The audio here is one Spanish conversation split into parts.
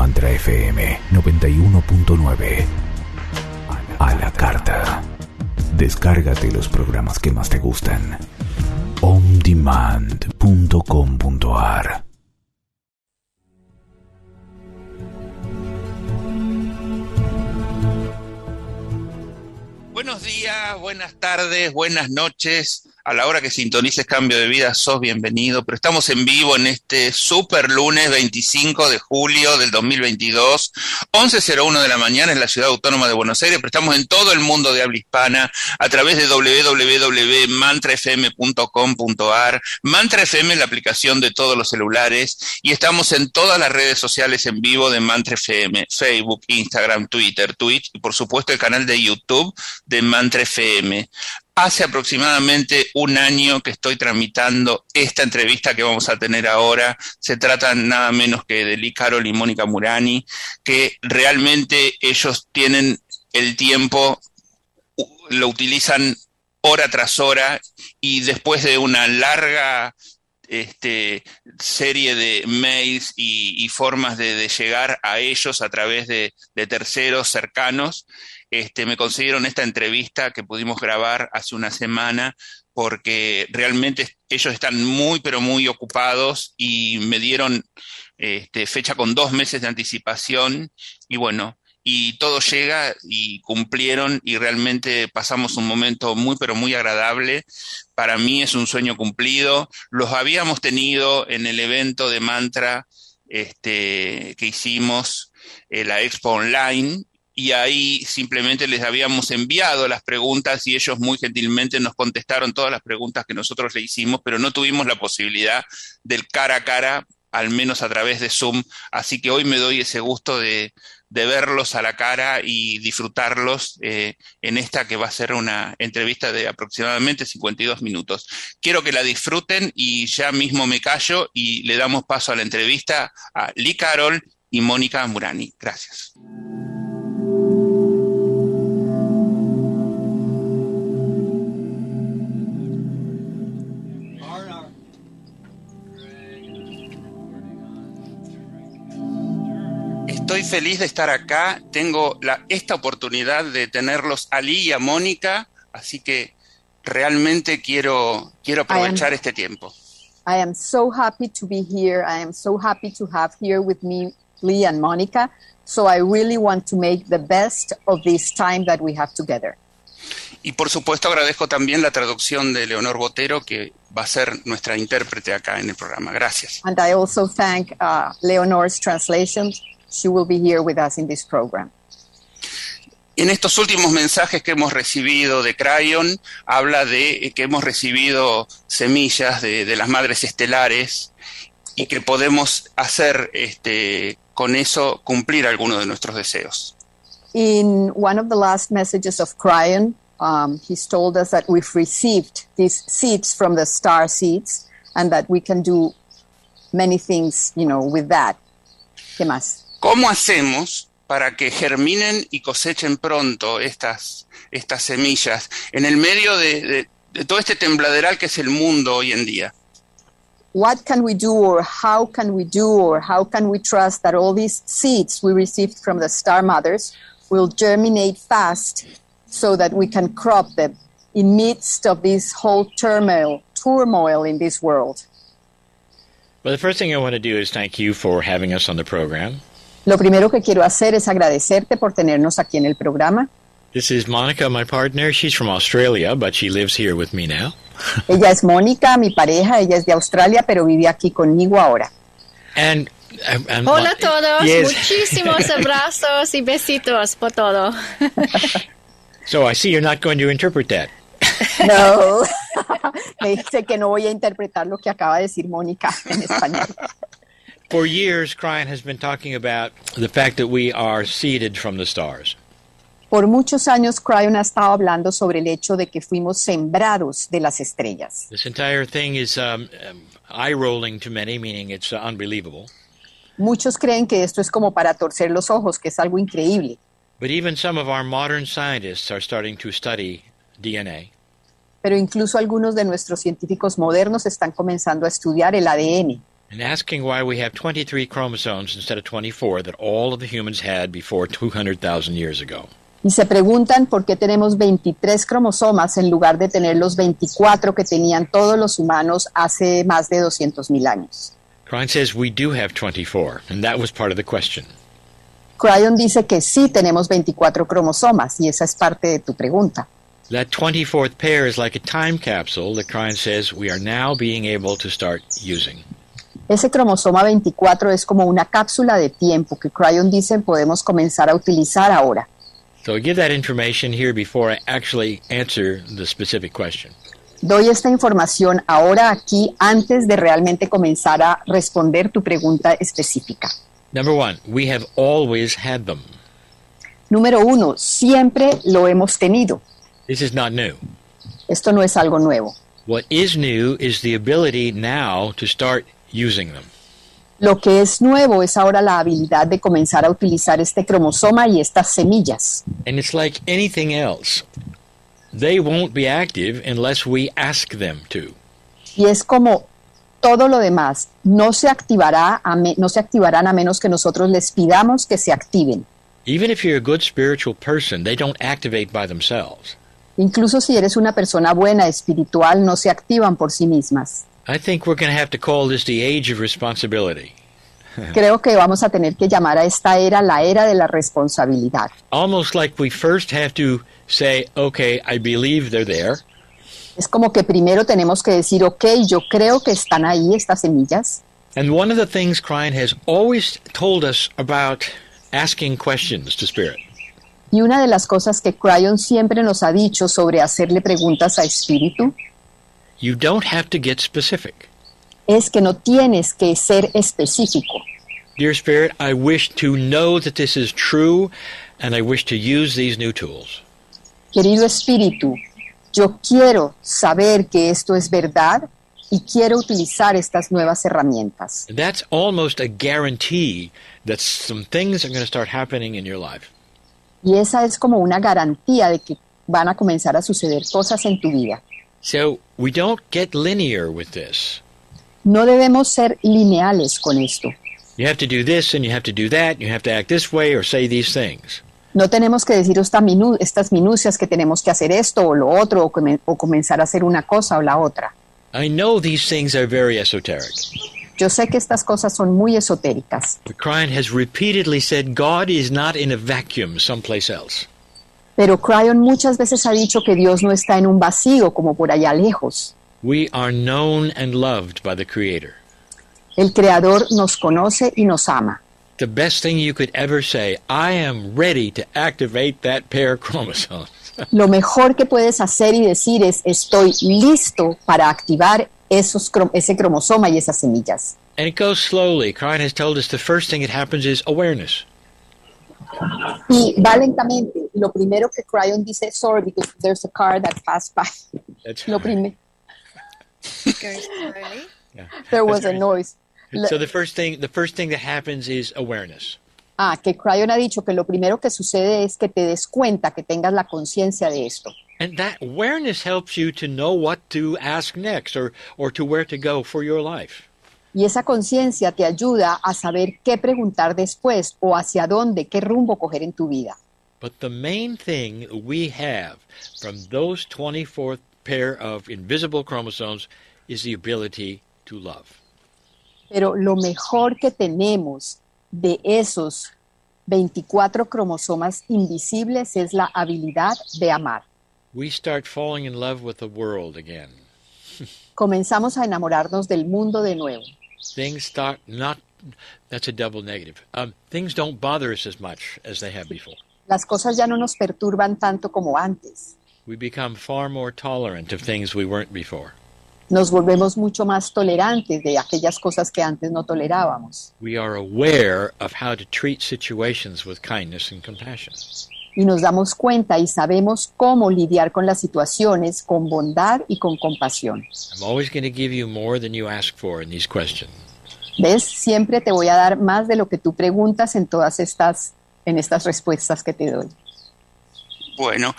Mantra FM 91.9. A la carta. Descárgate los programas que más te gustan. ondemand.com.ar Buenos días, buenas tardes, buenas noches a la hora que sintonices Cambio de Vida, sos bienvenido, pero estamos en vivo en este super lunes 25 de julio del 2022, 11.01 de la mañana en la ciudad autónoma de Buenos Aires, pero estamos en todo el mundo de habla hispana a través de www.mantrafm.com.ar, Mantra FM la aplicación de todos los celulares y estamos en todas las redes sociales en vivo de Mantra FM, Facebook, Instagram, Twitter, Twitch y por supuesto el canal de YouTube de Mantra FM. Hace aproximadamente un año que estoy tramitando esta entrevista que vamos a tener ahora. Se trata nada menos que de Lee Carol y Mónica Murani, que realmente ellos tienen el tiempo, lo utilizan hora tras hora y después de una larga este, serie de mails y, formas de, llegar a ellos a través de terceros cercanos, este, me consiguieron esta entrevista que pudimos grabar hace una semana porque realmente ellos están muy, pero muy ocupados y me dieron este, fecha con dos meses de anticipación y bueno, y todo llega y cumplieron y realmente pasamos un momento muy, pero muy agradable. Para mí es un sueño cumplido. Los habíamos tenido en el evento de mantra este, que hicimos, eh, la Expo Online, y ahí simplemente les habíamos enviado las preguntas y ellos muy gentilmente nos contestaron todas las preguntas que nosotros le hicimos, pero no tuvimos la posibilidad del cara a cara, al menos a través de Zoom, así que hoy me doy ese gusto de, de verlos a la cara y disfrutarlos eh, en esta que va a ser una entrevista de aproximadamente 52 minutos. Quiero que la disfruten y ya mismo me callo y le damos paso a la entrevista a Lee Carol y Mónica Murani. Gracias. Estoy feliz de estar acá. Tengo la, esta oportunidad de tenerlos a Lee y a Mónica, así que realmente quiero, quiero aprovechar am, este tiempo. I am so happy to be here. I am so happy to have here with me Lee and Monica. So I really want to make the best of this time that we have together. Y por supuesto agradezco también la traducción de Leonor Botero, que va a ser nuestra intérprete acá en el programa. Gracias. And I also thank uh, Leonor's translation she will be here with us in this program. En estos últimos mensajes que hemos recibido de Crayon, habla de que hemos recibido semillas de, de las madres estelares y que podemos hacer este, con eso cumplir algunos de nuestros deseos. In one of the last messages of Cryon, um, he's told us that we've received these seeds from the star seeds and that we can do many things, you know, with that. ¿Qué más? ¿Cómo hacemos para que germinen y cosechen pronto estas, estas semillas en el medio de, de, de, todo este tembladeral que es el mundo hoy en día? What can we do or how can we do or how can we trust that all these seeds we received from the star mothers will germinate fast so that we can crop them in midst of this whole turmoil, turmoil in this world? Well, the first thing I want to do is thank you for having us on the program. Lo primero que quiero hacer es agradecerte por tenernos aquí en el programa. This is Monica, my partner. She's from Australia, but she lives here with me now. ella es Mónica, mi pareja. Ella es de Australia, pero vive aquí conmigo ahora. And, Hola a todos. Yes. Muchísimos abrazos y besitos por todo. so I see you're not going to interpret that. No, me dice que no voy a interpretar lo que acaba de decir Mónica en español. For years, Cryon has been talking about the fact that we are seeded from the stars. Por muchos años, Cryon ha estado hablando sobre el hecho de que fuimos sembrados de las estrellas. This entire thing is um, um, eye-rolling to many, meaning it's uh, unbelievable. Muchos creen que esto es como para torcer los ojos, que es algo increíble. But even some of our modern scientists are starting to study DNA. Pero incluso algunos de nuestros científicos modernos están comenzando a estudiar el ADN. And asking why we have 23 chromosomes instead of 24 that all of the humans had before 200,000 years ago. Y se preguntan por qué tenemos 23 cromosomas en lugar de tener los 24 que tenían todos los humanos hace más de 200.000 años. Crine says we do have 24, and that was part of the question. Cryon dice que sí tenemos 24 cromosomas y esa es parte de tu pregunta. That 24th pair is like a time capsule that Crine says we are now being able to start using. Ese cromosoma 24 es como una cápsula de tiempo que Cryon dice podemos comenzar a utilizar ahora. So I give that information here before I actually answer the specific question. Doy esta información ahora aquí antes de realmente comenzar a responder tu pregunta específica. Number one, we have always had them. Número uno, siempre lo hemos tenido. This is not new. Esto no es algo nuevo. What is new is the ability now to start using them. Lo que es nuevo es ahora la habilidad de comenzar a utilizar este cromosoma y estas semillas. And it's like anything else. They won't be active unless we ask them to. Y es como todo lo demás, no se, activará a me- no se activarán a menos que nosotros les pidamos que se activen. Even if you're a good spiritual person, they don't activate by themselves. Incluso si eres una persona buena, espiritual, no se activan por sí mismas. I think we're going to have to call this the age of responsibility. Creo que vamos a tener que llamar a esta era la era de la responsabilidad. Almost like we first have to say, okay, I believe they're there. Es como que primero tenemos que decir, ok, yo creo que están ahí estas semillas. And one of the things Klein has always told us about asking questions to Spirit. Y una de las cosas que Cryon siempre nos ha dicho sobre hacerle preguntas a Espíritu You don't have to get specific. es que no tienes que ser específico. Dear Spirit, I wish to know that this is true, and I wish to use these new tools. Querido Espíritu, yo quiero saber que esto es verdad y quiero utilizar estas nuevas herramientas. That's almost a guarantee that some things are going to start happening in your life. Y esa es como una garantía de que van a comenzar a suceder cosas en tu vida. So we don't get linear with this. No debemos ser lineales con esto. You have to do this and you have to do that, you have to act this way or say these things. No tenemos que decir esta minu- estas minucias que tenemos que hacer esto o lo otro o, come- o comenzar a hacer una cosa o la otra. I know these things are very esoteric. Yo sé que estas cosas son muy esotéricas, But Crine has repeatedly said God is not in a vacuum someplace else. Pero Cryon muchas veces ha dicho que Dios no está en un vacío como por allá lejos. We are known and loved by the Creator. El Creador nos conoce y nos ama. The best thing you could ever say, I am ready to activate that pair of chromosomes. Lo mejor que puedes hacer y decir es estoy listo para activar esos, ese cromosoma y esas semillas. and it goes slowly. Crine has told us the first thing that happens is awareness. Y va lentamente. Lo primero que Cryon dice, sorry, because there's a car that passed by. That's Lo prime- Goes slowly. Yeah. there was That's a noise. So the first thing the first thing that happens is awareness. Ah, que Cryon ha dicho que lo primero que sucede es que te des cuenta, que tengas la conciencia de esto. And that awareness helps you to know what to ask next or, or to where to go for your life. Y esa conciencia te ayuda a saber qué preguntar después o hacia dónde, qué rumbo coger en tu vida. But the main thing we have from those 24th pair of invisible chromosomes is the ability to love. Pero lo mejor que tenemos de esos 24 cromosomas invisibles es la habilidad de amar. We start falling in love with the world again. Comenzamos a enamorarnos del mundo de nuevo. Things start not that's a double negative. Um, things don't bother us as much as they have before. Las cosas ya no nos perturban tanto como antes. We become far more tolerant of things we weren't before. Nos volvemos mucho más tolerantes de aquellas cosas que antes no tolerábamos. We are aware of how to treat situations with kindness and compassion. Y nos damos cuenta y sabemos cómo lidiar con las situaciones con bondad y con compasión. I'm always going to give you more than you ask for in these questions. ¿Ves? Siempre te voy a dar más de lo que tú preguntas en todas estas, en estas respuestas que te doy. Bueno,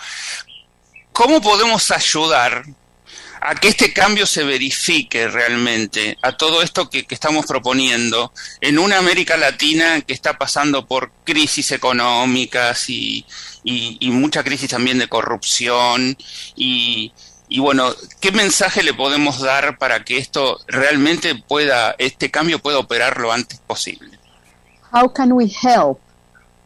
¿cómo podemos ayudar a que este cambio se verifique realmente, a todo esto que, estamos proponiendo, en una América Latina que está pasando por crisis económicas y, y, mucha crisis también de corrupción y, y bueno, ¿qué mensaje le podemos dar para que esto realmente pueda, este cambio pueda operar lo antes posible? How can we help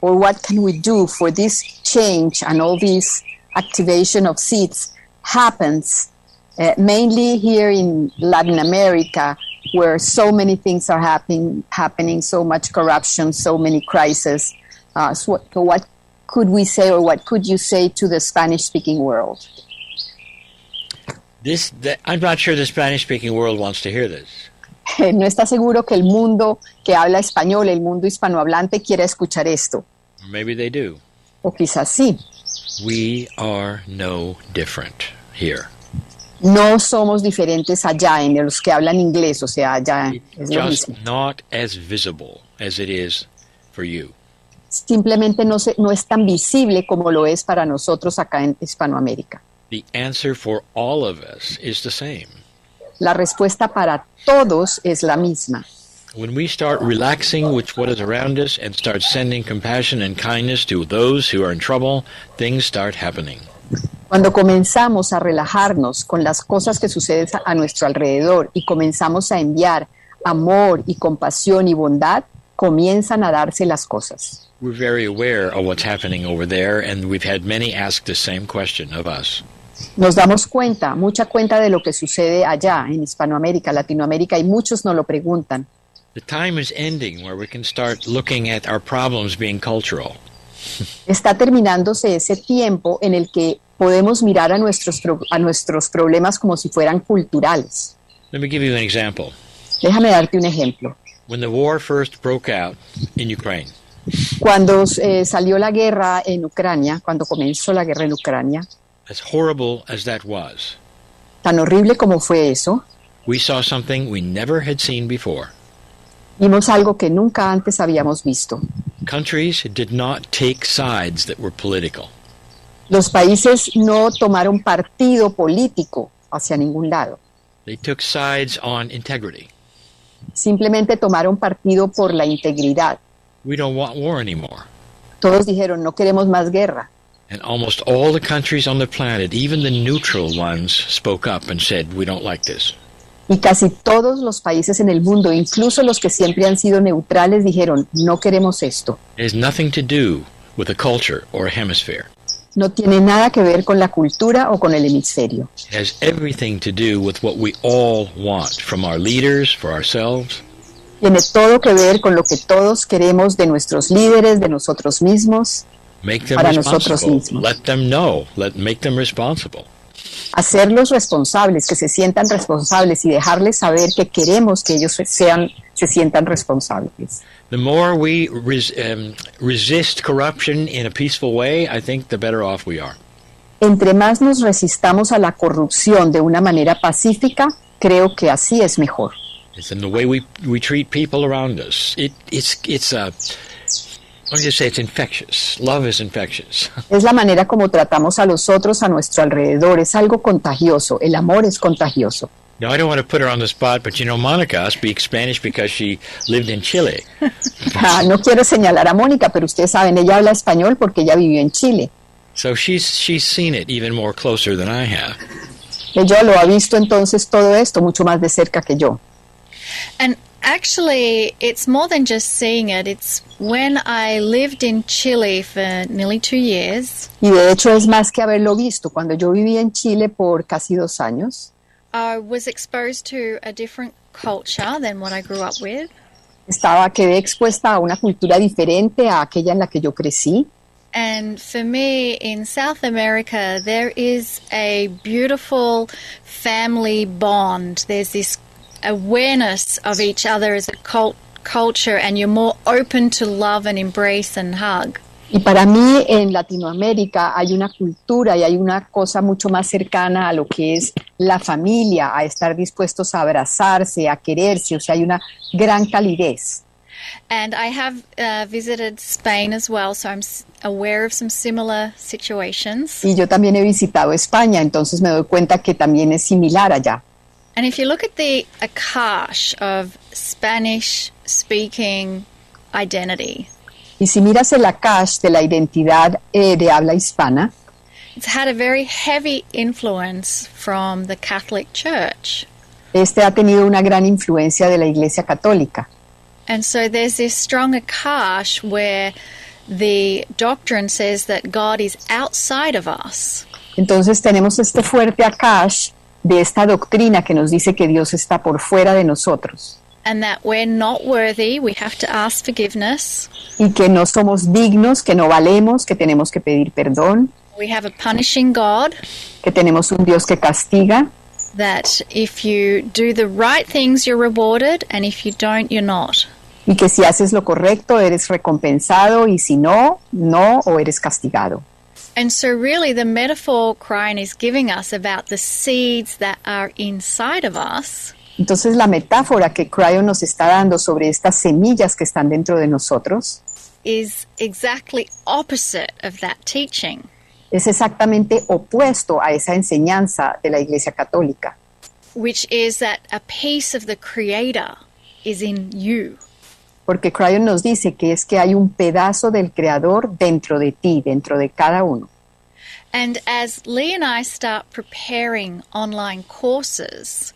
or what can we do for this change and all this activation of seeds happens uh, mainly here in Latin America where so many things are happening, happening so much corruption, so many crises. Uh, so what, so what could we say or what could you say to the Spanish speaking world? This, the, I'm not sure the Spanish speaking world wants to hear this. No está seguro que el mundo que habla español, el mundo hispanohablante, quiera escuchar esto. Maybe they do. O quizás sí. We are no different here. No somos diferentes allá en los que hablan inglés, o sea, allá es lo Just mismo. not as visible as it is for you. Simplemente no, se, no es tan visible como lo es para nosotros acá en Hispanoamérica. The answer for all of us is the same. La respuesta para todos es la misma. When we start relaxing with what is around us and start sending compassion and kindness to those who are in trouble, things start happening. Cuando comenzamos a relajarnos con las cosas que suceden a nuestro alrededor y comenzamos a enviar amor y compasión y bondad, comienzan a darse las cosas. We're very aware of what's happening over there, and we've had many ask the same question of us. Nos damos cuenta, mucha cuenta de lo que sucede allá en Hispanoamérica, Latinoamérica, y muchos nos lo preguntan. The time is ending where we can start looking at our problems being cultural. Está terminándose ese tiempo en el que podemos mirar a nuestros, a nuestros problemas como si fueran culturales. Let me give you an example. Déjame darte un ejemplo. When the war first broke out in Ukraine, Cuando eh, salió la guerra en Ucrania, cuando comenzó la guerra en Ucrania, as horrible as that was, tan horrible como fue eso, we saw something we never had seen before. vimos algo que nunca antes habíamos visto. Countries did not take sides that were political. Los países no tomaron partido político hacia ningún lado, They took sides on integrity. simplemente tomaron partido por la integridad. We don't want war anymore. Todos dijeron, no queremos más guerra. And almost all the countries on the planet, even the neutral ones, spoke up and said, We don't like this. Y casi todos los países en el mundo, incluso los que siempre han sido neutrales, dijeron, no queremos esto. It has nothing to do with a culture or a hemisphere. No tiene nada que ver con la cultura o con el hemisferio. Has everything to do with what we all want from our leaders, for ourselves. Tiene todo que ver con lo que todos queremos de nuestros líderes, de nosotros mismos, Make them Para nosotros mismos. Let them know. Let make them responsible. hacerlos responsables, que se sientan responsables y dejarles saber que queremos que ellos sean, se sientan responsables. The more we res, um, resist corruption in a peaceful way, I think the better off we are. Entre más nos resistamos a la corrupción de una manera pacífica, creo que así es mejor. It's in the way we, we treat people around us. It, it's it's uh, let me just say it's infectious. Love is infectious. Es la manera como tratamos a los otros a nuestro alrededor, es algo contagioso, el amor es contagioso. Now I don't want to put her on the spot, but you know Monica speaks Spanish because she lived in Chile. Ah, no quiero señalar a Mónica, pero ustedes saben, ella habla español porque ella vivió en Chile. So she's she's seen it even more closer than I have. Ella lo ha visto entonces todo esto mucho más de cerca que yo. And actually, it's more than just seeing it. It's when I lived in Chile for nearly two years, Y de hecho es más que haberlo visto. Cuando yo viví en Chile por casi dos años, I was exposed to a different culture than what I grew up with. estaba, quedé expuesta a una cultura diferente a aquella en la que yo crecí. And for me, in South America, there is a beautiful family bond. There's this awareness of each other as a cult- culture, and you're more open to love and embrace and hug. Y para mí en Latinoamérica hay una cultura y hay una cosa mucho más cercana a lo que es la familia, a estar dispuestos a abrazarse, a quererse, o sea, hay una gran calidez. And I have uh, visited Spain as well, so I'm aware of some similar situations. Y yo también he visitado España, entonces me doy cuenta que también es similar allá. And if you look at the Akash of Spanish speaking identity, Y si miras el Akash de la identidad eh, de habla hispana, it's had a very heavy influence from the Catholic Church. este ha tenido una gran influencia de la Iglesia Católica. And so there's this strong Akash where the doctrine says that God is outside of us. Entonces tenemos este fuerte Akash de esta doctrina que nos dice que Dios está por fuera de nosotros and that we're not worthy, we have to ask forgiveness. y que no somos dignos, que no valemos, que tenemos que pedir perdón, We have a punishing God, que tenemos un Dios que castiga that if you do the right things, you're rewarded, and if you don't, you're not. y que si haces lo correcto eres recompensado y si no, no o eres castigado. And so, really, the metaphor Cryon is giving us about the seeds that are inside of us Entonces la metáfora que Cryon nos está dando sobre estas semillas que están dentro de nosotros is exactly opposite of that teaching. es exactamente opuesto a esa enseñanza de la Iglesia Católica, which is that a piece of the Creator is in you. porque Cryon nos dice que es que hay un pedazo del Creador dentro de ti, dentro de cada uno. And as Lee and I start preparing online courses,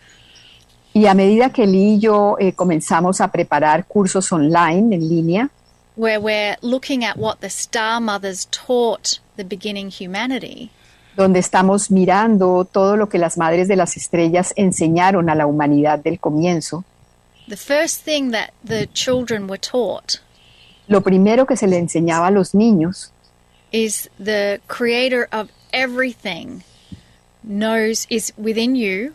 Y a medida que Lee y yo eh, comenzamos a preparar cursos online, en línea, where we're looking at what the Star Mothers taught the beginning humanity, donde estamos mirando todo lo que las Madres de las Estrellas enseñaron a la humanidad del comienzo, the first thing that the children were taught lo primero que se le enseñaba a los niños is the Creator of everything knows is within you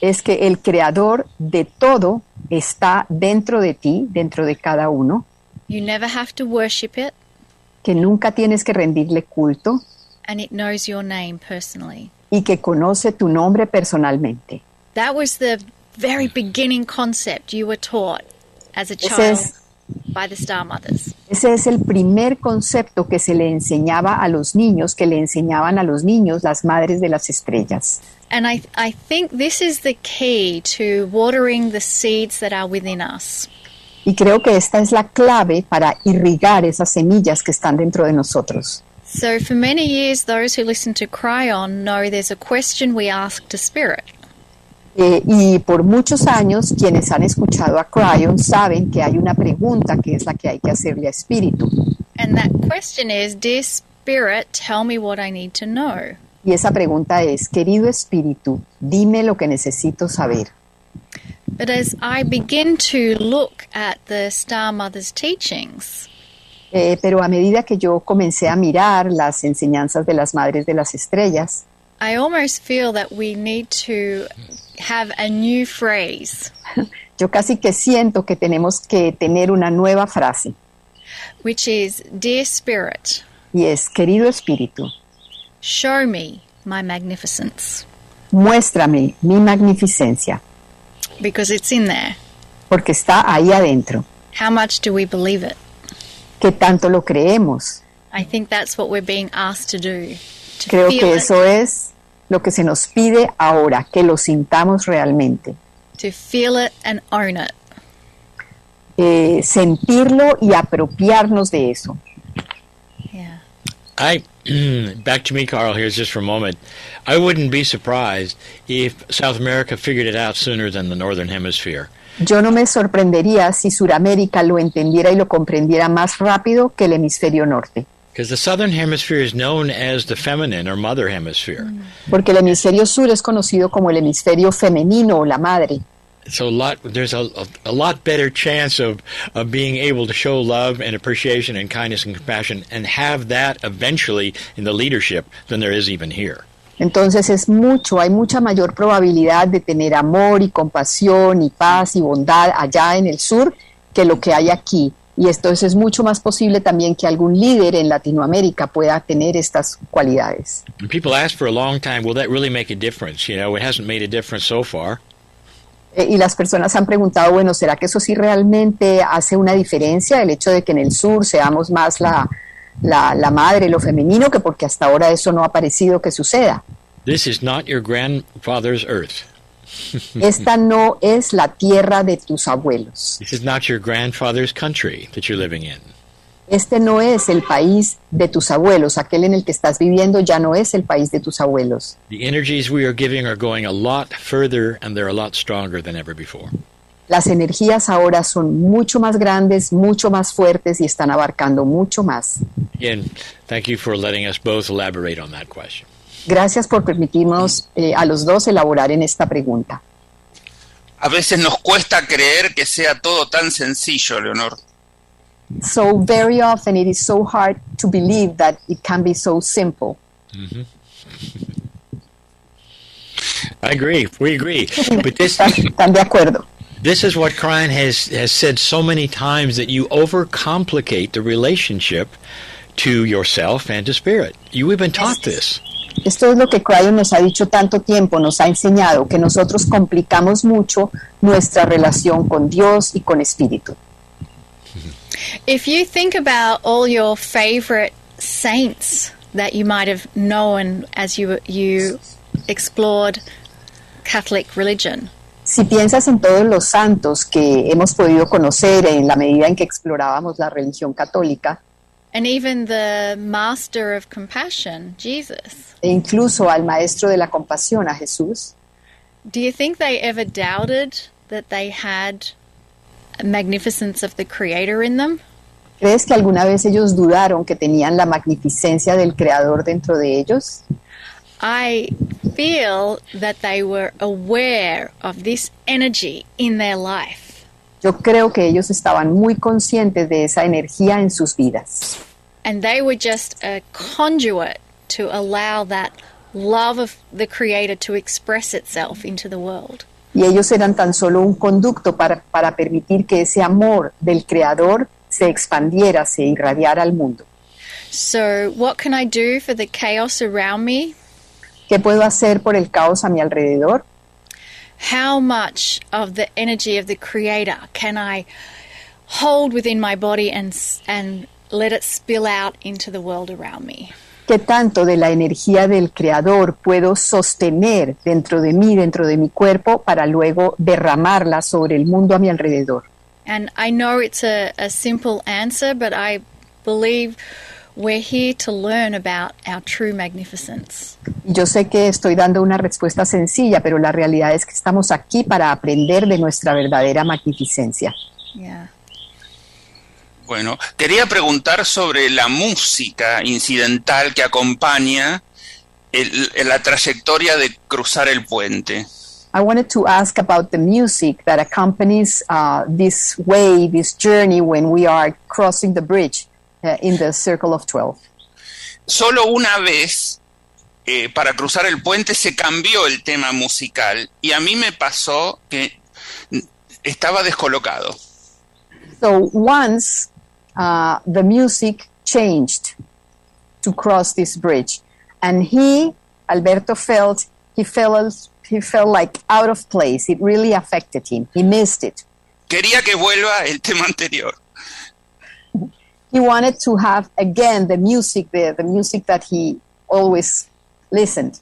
es que el creador de todo está dentro de ti, dentro de cada uno, you never have to worship it que nunca tienes que rendirle culto and it knows your name personally y que conoce tu nombre personalmente. That was the very beginning concept you were taught as a child es- by the Star Mothers. Ese es el primer concepto que se le enseñaba a los niños, que le enseñaban a los niños las madres de las estrellas. And I, I think this is the key to watering the seeds that are within us. Y creo que esta es la clave para irrigar esas semillas que están dentro de nosotros. So, for many years, those who listen to Cryon know there's a question we ask to Spirit. Eh, y por muchos años, quienes han escuchado a Cryon saben que hay una pregunta que es la que hay que hacerle a Espíritu. And that question is Dear Spirit, tell me what I need to know. Y esa pregunta es, querido Espíritu, dime lo que necesito saber. But as I begin to look at the Star Mother's teachings, Eh, pero a medida que yo comencé a mirar las enseñanzas de las Madres de las Estrellas, I almost feel that we need to have a new phrase, yo casi que siento que tenemos que tener una nueva frase. which is Dear Spirit, Y es, querido Espíritu, show me my magnificence. muéstrame mi magnificencia, Because it's in there. porque está ahí adentro. How much do we believe it? ¿Qué tanto lo creemos? I think that's what we're being asked to do. To Creo feel que it, eso es lo que se nos pide ahora, que lo sintamos realmente. to feel it and own it. Eh, sentirlo y apropiarnos de eso. Yeah. I back to me, Carl. Here's just for a moment. I wouldn't be surprised if South America figured it out sooner than the Northern Hemisphere. Yo no me sorprendería si Suramérica lo entendiera y lo comprendiera más rápido que el hemisferio norte, Because the Southern Hemisphere is known as the feminine or mother hemisphere. porque el hemisferio sur es conocido como el hemisferio femenino o la madre. So a lot, there's a, a, a lot better chance of, of being able to show love and appreciation and kindness and compassion and have that eventually in the leadership than there is even here. Entonces es mucho, hay mucha mayor probabilidad de tener amor y compasión y paz y bondad allá en el sur que lo que hay aquí. Y entonces es mucho más posible también que algún líder en Latinoamérica pueda tener estas cualidades. And people ask for a long time, will that really make a difference? You know, it hasn't made a difference so far. Eh, y las personas han preguntado, bueno, ¿será que eso sí realmente hace una diferencia, el hecho de que en el sur seamos más la, la, la madre, lo femenino, que porque hasta ahora eso no ha parecido que suceda? This is not your grandfather's earth. Esta no es la tierra de tus abuelos. This is not your grandfather's country that you're living in. Este no es el país de tus abuelos. Aquel en el que estás viviendo ya no es el país de tus abuelos. The energies we are giving are going a lot further and they're a lot stronger than ever before. Las energías ahora son mucho más grandes, mucho más fuertes y están abarcando mucho más. Again, thank you for letting us both elaborate on that question. Gracias por permitirnos eh, a los dos elaborar en esta pregunta. A veces nos cuesta creer que sea todo tan sencillo, Leonor. So very often it is so hard to believe that it can be so simple. Mm-hmm. I agree. We agree. But this ¿Están, están de acuerdo? this is what Krein has has said so many times that you overcomplicate the relationship to yourself and to spirit. You have been taught this. Esto es lo que Cryon nos ha dicho tanto tiempo, nos ha enseñado, que nosotros complicamos mucho nuestra relación con Dios y con Espíritu. If you think about all your favorite saints that you might have known as you you explored Catholic religion, Si piensas en todos los santos que hemos podido conocer en la medida en que explorábamos la religión católica, and even the master of compassion, Jesus, e incluso al Maestro de la Compasión, a Jesús, do you think they ever doubted that they had magnificence of the creator in them? ¿crees que alguna vez ellos dudaron que tenían la magnificencia del Creador dentro de ellos? I feel that they were aware of this energy in their life. Yo creo que ellos estaban muy conscientes de esa energía en sus vidas. And they were just a conduit to allow that love of the Creator to express itself into the world. Y ellos eran tan solo un conducto para, para permitir que ese amor del Creador se expandiera, se irradiara al mundo. So, what can I do for the chaos around me? ¿Qué puedo hacer por el caos a mi alrededor? How much of the energy of the Creator can I hold within my body and, and let it spill out into the world around me? ¿Qué tanto de la energía del Creador puedo sostener dentro de mí, dentro de mi cuerpo, para luego derramarla sobre el mundo a mi alrededor? And I know it's a, a simple answer, but I believe we're here to learn about our true magnificence. Yo sé que estoy dando una respuesta sencilla, pero la realidad es que estamos aquí para aprender de nuestra verdadera magnificencia. Yeah. Bueno, quería preguntar sobre la música incidental que acompaña el- la trayectoria de cruzar el puente. I wanted to ask about the music that accompanies uh, this way, this journey when we are crossing the bridge uh, in the Circle of Twelve. Solo una vez eh, para cruzar el puente se cambió el tema musical y a mí me pasó que estaba descolocado. So once uh, the music changed to cross this bridge, and he, Alberto, felt he felt he felt like out of place. It really affected him. He missed it. Quería que vuelva el tema anterior. He wanted to have again the music, the, the music that he always listened.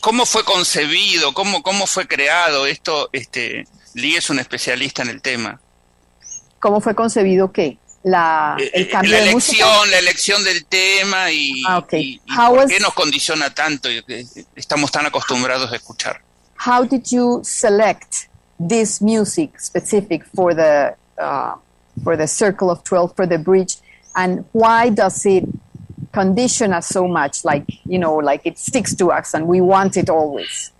¿Cómo fue concebido? ¿Cómo, cómo fue creado esto? Este, Lee es un especialista en el tema. ¿Cómo fue concebido qué? La, Eh, el eh, cambio la de elección, la elección del tema y, Ah, ok. y- y How por qué nos condiciona tanto y que estamos tan acostumbrados a escuchar. How did you select this music specific for the uh, for the Circle of Twelve for the bridge, and why does it condition us so much? Like you know, like it sticks to us, and we want it always.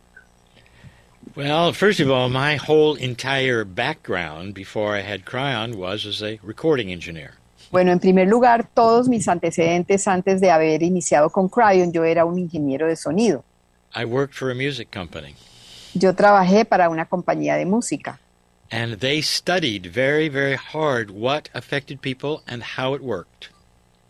Well, first of all, my whole entire background before I had Cryon was as a recording engineer. Bueno, en primer lugar, todos mis antecedentes antes de haber iniciado con Cryon, yo era un ingeniero de sonido. I worked for a music company, Yo trabajé para una compañía de música and they studied very, very hard what affected people and how it worked.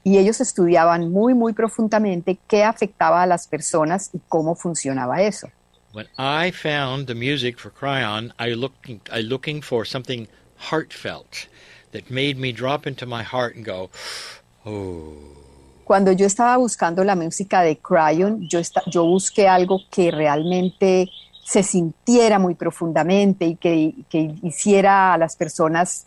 y ellos estudiaban muy, muy profundamente qué afectaba a las personas y cómo funcionaba eso. When I found the music for Cryon, I looked I looking for something heartfelt that made me drop into my heart and go, oh. Cuando yo estaba buscando la música de Cryon, yo busqué algo que realmente se sintiera muy profundamente y que, que hiciera a las personas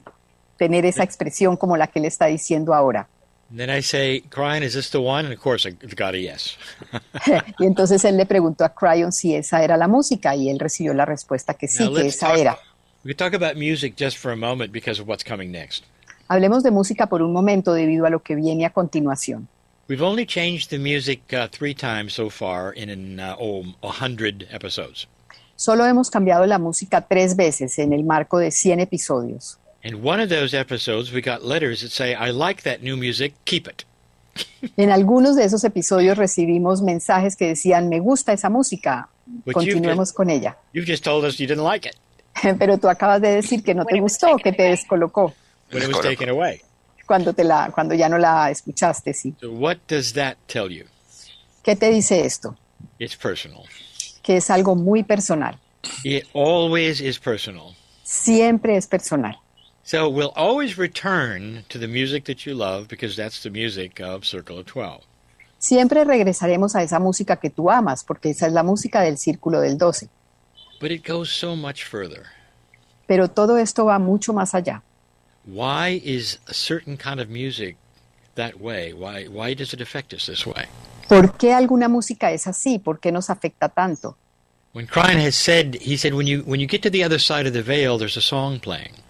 tener esa expresión como la que él está diciendo ahora. And then I say, Cryon, is this the one? And of course, I got a yes. Y entonces él le preguntó a Cryon si esa era la música y él recibió la respuesta que sí, Now, que esa talk- era. We could talk about music just for a moment because of what's coming next. Hablemos de música por un momento debido a lo que viene a continuación. We've only changed the music uh, three times so far in uh, oh, a hundred episodes. Solo hemos cambiado la música tres veces en el marco de 100 episodios. In one of those episodes, we got letters that say, I like that new music, keep it. En algunos de esos episodios recibimos mensajes que decían, me gusta esa música, But continuemos con ella. You've just told us you didn't like it Pero tú acabas de decir que no te gustó, que te descolocó when it was taken away. cuando, te la, cuando ya no la escuchaste, sí. So what does that tell you? ¿Qué te dice esto? It's personal. Que es algo muy personal. It always is personal. Siempre es personal. So we'll always return to the music that you love because that's the music of Circle of 12. Siempre regresaremos a esa música que tú amas, porque esa es la música del Círculo del 12. But it goes so much further. Pero todo esto va mucho más allá. Why is a certain kind of music that way? Why, why does it affect us this way? ¿Por qué alguna música es así? ¿Por qué nos afecta tanto? When Cryan has said, he said, when you, when you get to the other side of the veil, there's a song playing.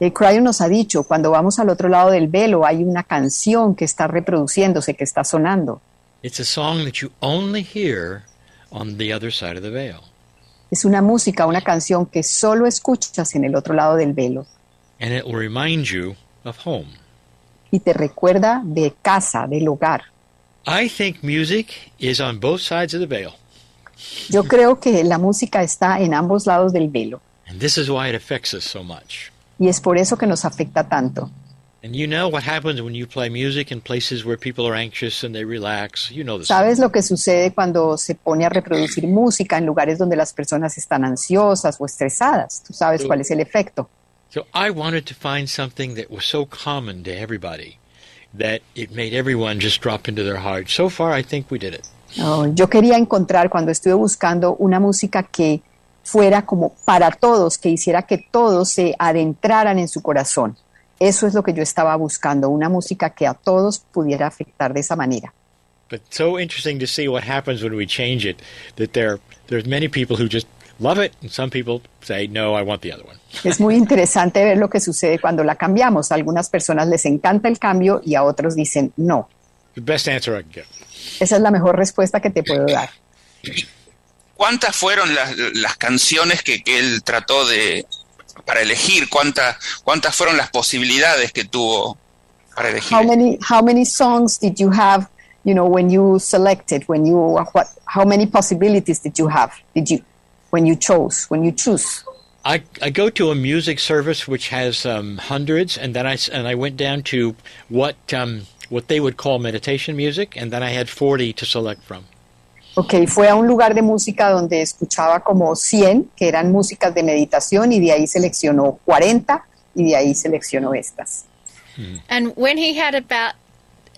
El Cryon nos ha dicho, cuando vamos al otro lado del velo hay una canción que está reproduciéndose, que está sonando. It's a song that you only hear on the other side of the veil. Es una música, una canción que solo escuchas en el otro lado del velo And it will remind you of home. y te recuerda de casa, del hogar. I think music is on both sides of the veil. Yo creo que la música está en ambos lados del velo And this is why it affects us so much. Y es por eso que nos afecta tanto. And you know what happens when you play music in places where people are anxious and they relax. You know this. ¿Sabes lo que sucede cuando se pone a reproducir música en lugares donde las personas están ansiosas o estresadas? Tú sabes cuál es el efecto. So I wanted to find something that was so common to everybody that it made everyone just drop into their heart. So far, I think we did it. No, yo quería encontrar cuando estuve buscando una música que fuera como para todos, que hiciera que todos se adentraran en su corazón. Eso es lo que yo estaba buscando, una música que a todos pudiera afectar de esa manera. But so interesting to see what happens when we change it. That there, there's many people who just love it, and some people say, "No, I want the other one." Es muy interesante ver lo que sucede cuando la cambiamos. A algunas personas les encanta el cambio y a otros dicen no. The best answer I can give. Esa es la mejor respuesta que te puedo dar. ¿Cuántas fueron las, las canciones que, que él trató de para elegir? ¿Cuántas, ¿Cuántas fueron las posibilidades que tuvo para elegir? How many how many songs did you have, you know, when you selected, when you what how many possibilities did you have? Did you when you chose, when you choose? I, I go to a music service which has um, hundreds, and then I s- and I went down to what um, what they would call meditation music, and then I had forty to select from. Ok, fue a un lugar de música donde escuchaba como 100, que eran músicas de meditación, y de ahí seleccionó 40, y de ahí seleccionó estas. And when he had about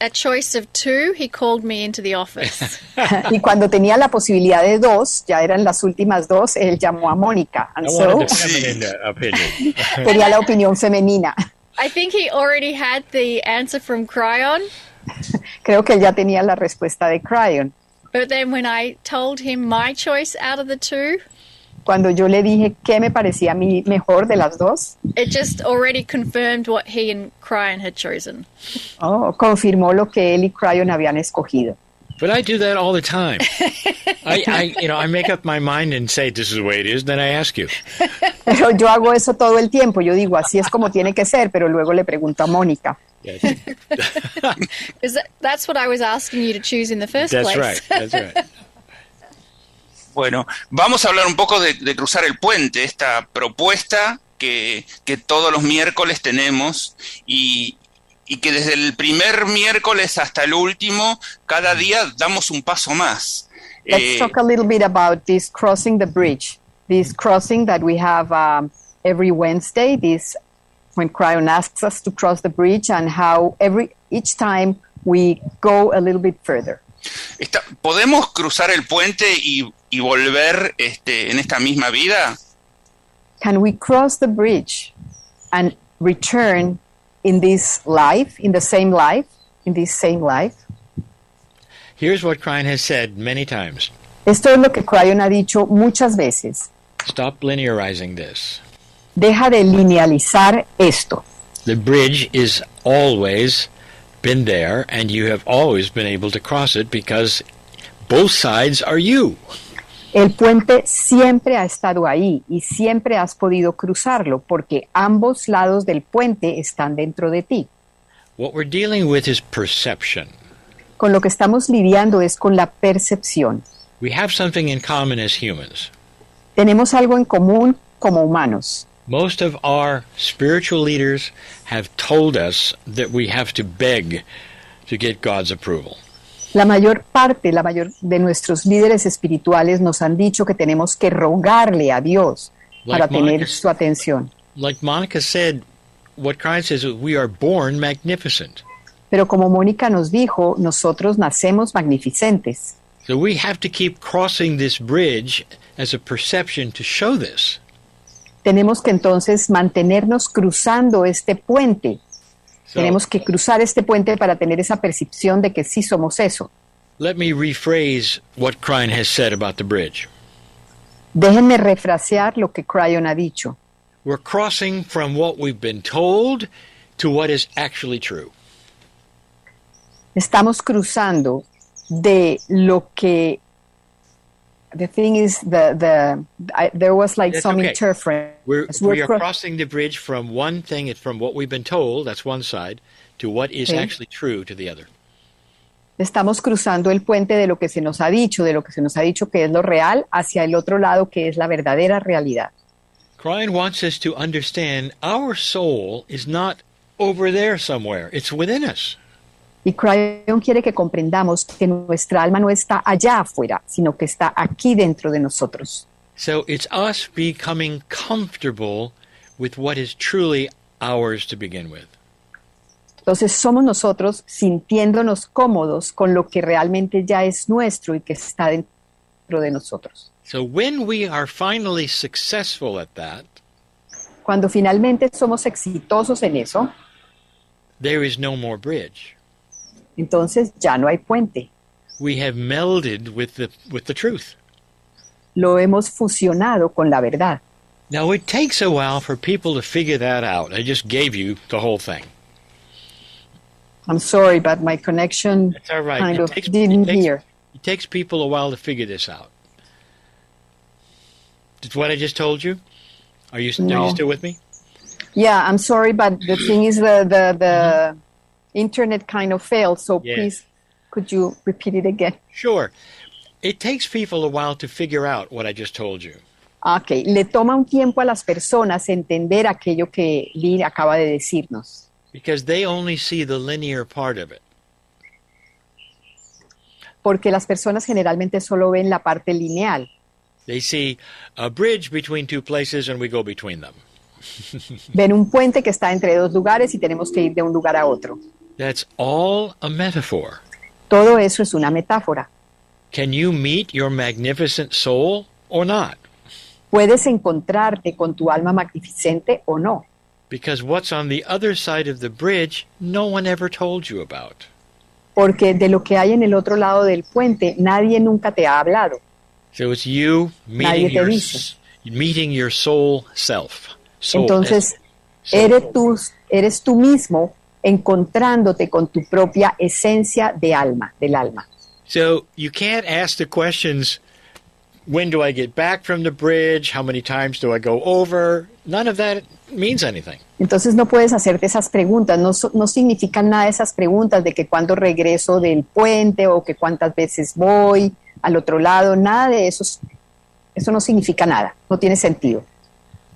a choice of two, he called me into the office. y cuando tenía la posibilidad de dos, ya eran las últimas dos, él llamó a Mónica. And so, quería la opinión femenina. I think he already had the answer from Cryon, Creo que él ya tenía la respuesta de Cryon. But then when I told him my choice out of the two, Cuando yo le dije qué me parecía a mí mejor de las dos, it just already confirmed what he and Cryon had chosen. oh, confirmó lo que él y Cryon habían escogido. But I do that all the time. I, I, you know, I make up my mind and say this is the way it is. Then I ask you. Pero yo hago eso todo el tiempo. Yo digo, así es como tiene que ser, pero luego le pregunto a Mónica. Yes. Because that, that's what I was asking you to choose in the first That's place. right. That's right. Bueno, vamos a hablar un poco de, de cruzar el puente, esta propuesta que, que todos los miércoles tenemos y, y que desde el primer miércoles hasta el último, cada día damos un paso más. Let's Eh, talk a little bit about this crossing the bridge. This crossing that we have um, every Wednesday. This when Cryon asks us to cross the bridge, and how every each time we go a little bit further. está- ¿Podemos cruzar el puente y, y volver este, en esta misma vida? Can we cross the bridge and return in this life, in the same life, in this same life? Here's what Krein has said many times. Esto es lo que Cryon ha dicho muchas veces. Stop linearizing this. Deja de linealizar esto. The bridge is always been there, and you have always been able to cross it because both sides are you. El puente siempre ha estado ahí y siempre has podido cruzarlo porque ambos lados del puente están dentro de ti. What we're dealing with is perception. Con lo que estamos lidiando es con la percepción. We have something in common as humans. Tenemos algo en común como humanos. Most of our spiritual leaders have told us that we have to beg to get God's approval. La mayor parte, la mayor de nuestros líderes espirituales nos han dicho que tenemos que rogarle a Dios para tener Monica- su atención. Like Monica said, what Christ says we are born magnificent. Pero como Mónica nos dijo, nosotros nacemos magnificentes. So we have to keep crossing this bridge as a perception to show this. Tenemos que entonces mantenernos cruzando este puente. So Tenemos que cruzar este puente para tener esa percepción de que sí somos eso. let me rephrase what Krein has said about the bridge. Déjenme refrasear lo que Cryon ha dicho. We're crossing from what we've been told to what is actually true. Estamos cruzando de lo que the thing is the the I, there was like That's some okay. interference. We're, We're we are cro- crossing the bridge from one thing, from what we've been told, that's one side, to what is Okay. actually true to the other. Estamos cruzando el puente de lo que se nos ha dicho, de lo que se nos ha dicho que es lo real, hacia el otro lado que es la verdadera realidad. Krein wants us to understand our soul is not over there somewhere, it's within us. Y Cryon quiere que comprendamos que nuestra alma no está allá afuera, sino que está aquí dentro de nosotros. So it's us becoming comfortable with what is truly ours to begin with. Entonces somos nosotros sintiéndonos cómodos con lo que realmente ya es nuestro y que está dentro de nosotros. So when we are finally successful at that, Cuando finalmente somos exitosos en eso, there is no more bridge. Entonces ya no hay puente. We have melded with the with the truth. Lo hemos fusionado con la verdad. Now it takes a while for people to figure that out. I just gave you the whole thing. I'm sorry, but my connection It's all right. kind It of takes- didn't it takes- hear. It takes people a while to figure this out. Did what I just told you? Are you are you still with me? Yeah, I'm sorry, but the thing is the the, the mm-hmm. Internet kind of failed. So Yes. please, could you repeat it again? Sure. It takes people a while to figure out what I just told you. Ok, le toma un tiempo a las personas entender aquello que Lee acaba de decirnos, Because they only see the linear part of it. porque las personas generalmente solo ven la parte lineal. They see a bridge between two places and we go between them. Ven un puente que está entre dos lugares y tenemos que ir de un lugar a otro. That's all a metaphor. Todo eso es una metáfora. Can you meet your magnificent soul or not? Puedes encontrarte con tu alma magnificente o no, Because what's on the other side of the bridge, no one ever told you about. porque de lo que hay en el otro lado del puente nadie nunca te ha hablado. So it's you meeting your, meeting your soul self. Soul Entonces, tú, eres tú mismo encontrándote con tu propia esencia de alma, del alma. So you can't ask the questions when do I get back from the bridge? How many times do I go over? None of that means anything. Entonces no puedes hacerte esas preguntas, no, no significan nada esas preguntas de que cuándo regreso del puente o que cuántas veces voy al otro lado, nada de eso, es- eso no significa nada, no tiene sentido.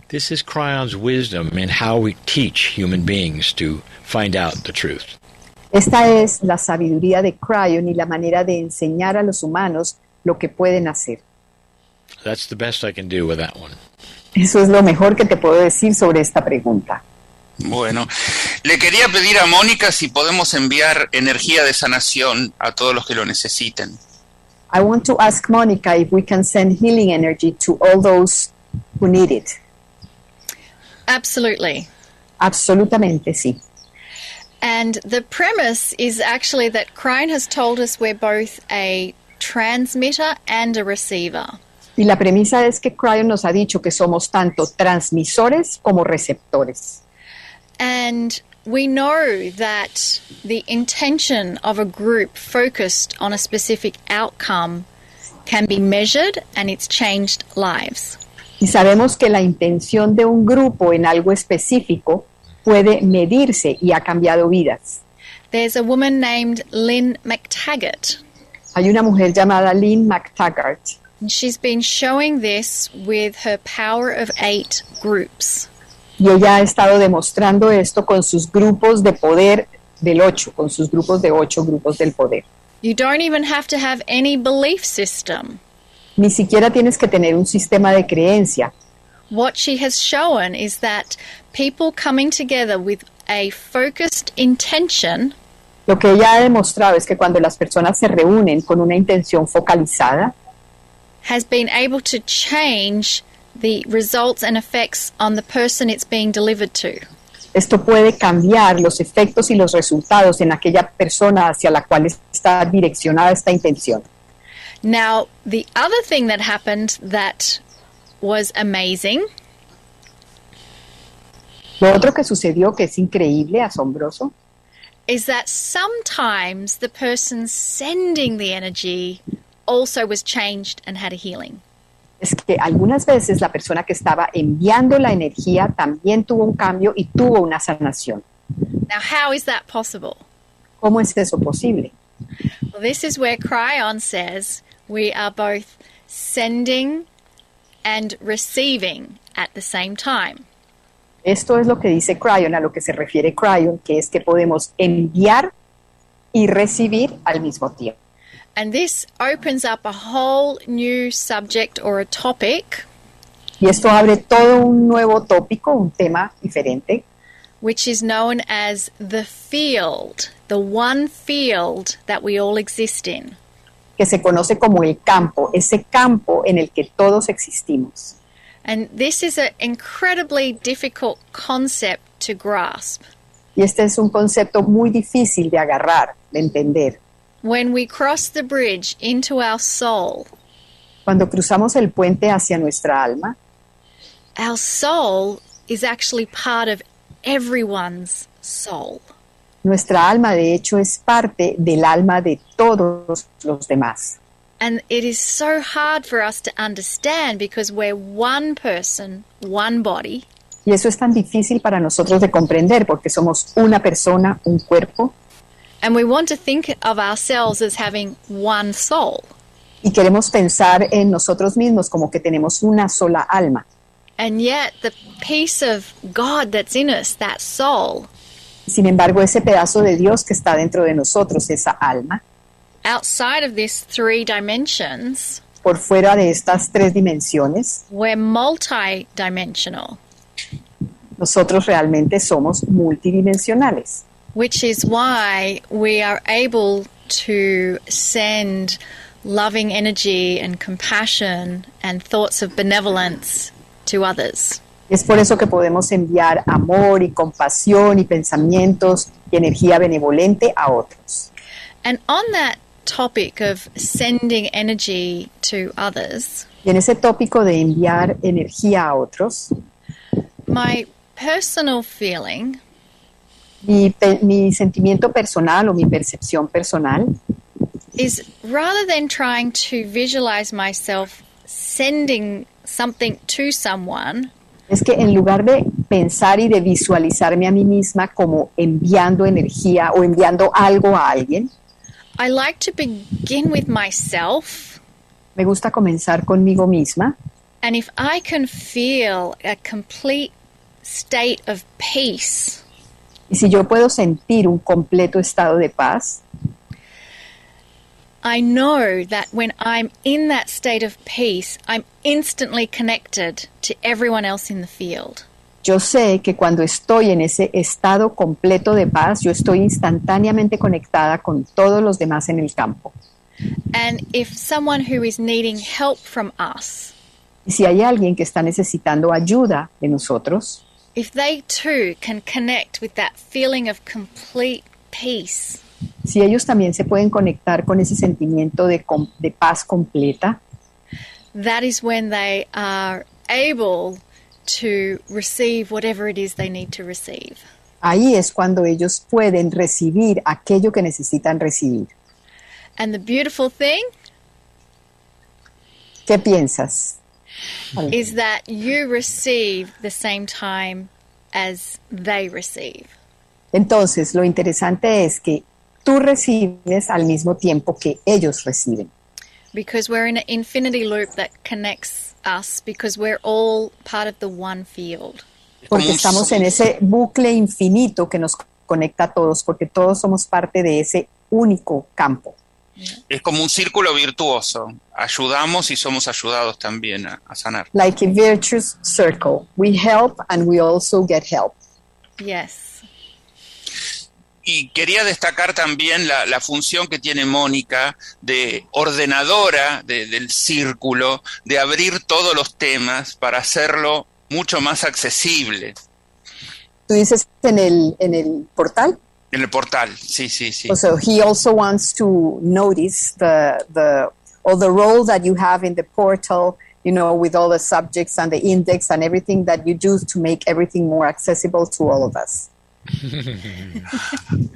This is Cryon's wisdom in how we teach human beings to find out the truth. Esta es la sabiduría de Cryon y la manera de enseñar a los humanos lo que pueden hacer. That's the best I can do with that one. Eso es lo mejor que te puedo decir sobre esta pregunta. Bueno, le quería pedir a Mónica si podemos enviar energía de sanación a todos los que lo necesiten. I want to ask Monica if we can send healing energy to all those who need it. Absolutely. Absolutamente sí. And the premise is actually that Crane has told us we're both a transmitter and a receiver. Y la premisa es que Cryon nos ha dicho que somos tanto transmisores como receptores. And we know that the intention of a group focused on a specific outcome can be measured and it's changed lives. Y sabemos que la intención de un grupo en algo específico puede medirse y ha cambiado vidas. There's a woman named Lynn McTaggart, Hay una mujer llamada Lynn McTaggart and she's been showing this with her Power of Eight groups. y ella ha estado demostrando esto con sus grupos de poder del 8, con sus grupos de 8 grupos del poder. You don't even have to have any belief system. Ni siquiera tienes que tener un sistema de creencia. What she has shown is that people coming together with a focused intention Lo que ella ha demostrado es que cuando las personas se reúnen con una intención focalizada, has been able to change the results and effects on the person it's being delivered to. esto puede cambiar los efectos y los resultados en aquella persona hacia la cual está direccionada esta intención. Now, the other thing that happened that was amazing Lo otro que sucedió, que es increíble, asombroso, is that sometimes the person sending the energy also was changed and had a healing. es que algunas veces la persona que estaba enviando la energía también tuvo un cambio y tuvo una sanación. Now, how is that possible? ¿Cómo es eso posible? Well, this is where Cryon says we are both sending and receiving at the same time. Esto es lo que dice Cryon, a lo que se refiere Cryon, que es que podemos enviar y recibir al mismo tiempo. And this opens up a whole new subject or a topic, Y esto abre todo un nuevo tópico, un tema diferente, which is known as the field, the one field that we all exist in. que se conoce como el campo, ese campo en el que todos existimos. And this is an incredibly difficult concept to grasp. Y este es un concepto muy difícil de agarrar, de entender. When we cross the bridge into our soul, Cuando cruzamos el puente hacia nuestra alma, our soul is actually part of everyone's soul. nuestra alma de hecho es parte del alma de todos los demás. And it is so hard for us to understand because we're one person, one body, Y eso es tan difícil para nosotros de comprender porque somos una persona, un cuerpo, and we want to think of ourselves as having one soul. y queremos pensar en nosotros mismos como que tenemos una sola alma. And yet, the piece of God that's in us, that soul, Sin embargo, ese pedazo de Dios que está dentro de nosotros, esa alma, outside of these three dimensions, por fuera de estas tres dimensiones, we're multi-dimensional, nosotros realmente somos multidimensionales. which is why we are able to send loving energy and compassion and thoughts of benevolence to others. Es por eso que podemos enviar amor y compasión y pensamientos y energía benevolente a otros. And on that topic of sending energy to others, Y en ese tópico de enviar energía a otros, my personal feeling mi, mi sentimiento personal o mi percepción personal is rather than trying to visualize myself sending something to someone, es que en lugar de pensar y de visualizarme a mí misma como enviando energía o enviando algo a alguien, I like to begin with myself. me gusta comenzar conmigo misma And if I can feel a complete state of peace, y si yo puedo sentir un completo estado de paz, I know that when I'm in that state of peace, I'm instantly connected to everyone else in the field. Yo sé que cuando estoy en ese estado completo de paz, yo estoy instantáneamente conectada con todos los demás en el campo. And if someone who is needing help from us, Y si hay alguien que está necesitando ayuda de nosotros, if they too can connect with that feeling of complete peace, si ellos también se pueden conectar con ese sentimiento de, de paz completa, that is when they are able to receive whatever it is they need to receive. ahí es cuando ellos pueden recibir aquello que necesitan recibir. And the beautiful thing ¿Qué piensas? is that you receive the same time as they receive. Entonces, lo interesante es que tú recibes al mismo tiempo que ellos reciben, Because we're in an infinity loop that connects us because we're all part of the one field. Porque estamos en ese bucle infinito que nos conecta a todos, porque todos somos parte de ese único campo. Es como un círculo virtuoso. Ayudamos y somos ayudados también a, a sanar. Like a virtuous circle. We help and we also get help. Yes. Y quería destacar también la, la función que tiene Mónica de ordenadora de- del círculo, de abrir todos los temas para hacerlo mucho más accesible Tú dices en el, en el portal. en el portal. Sí, sí, sí. So he also wants to notice the the all the role that you have in the portal, you know, with all the subjects and the index and everything that you do to make everything more accessible to all of us.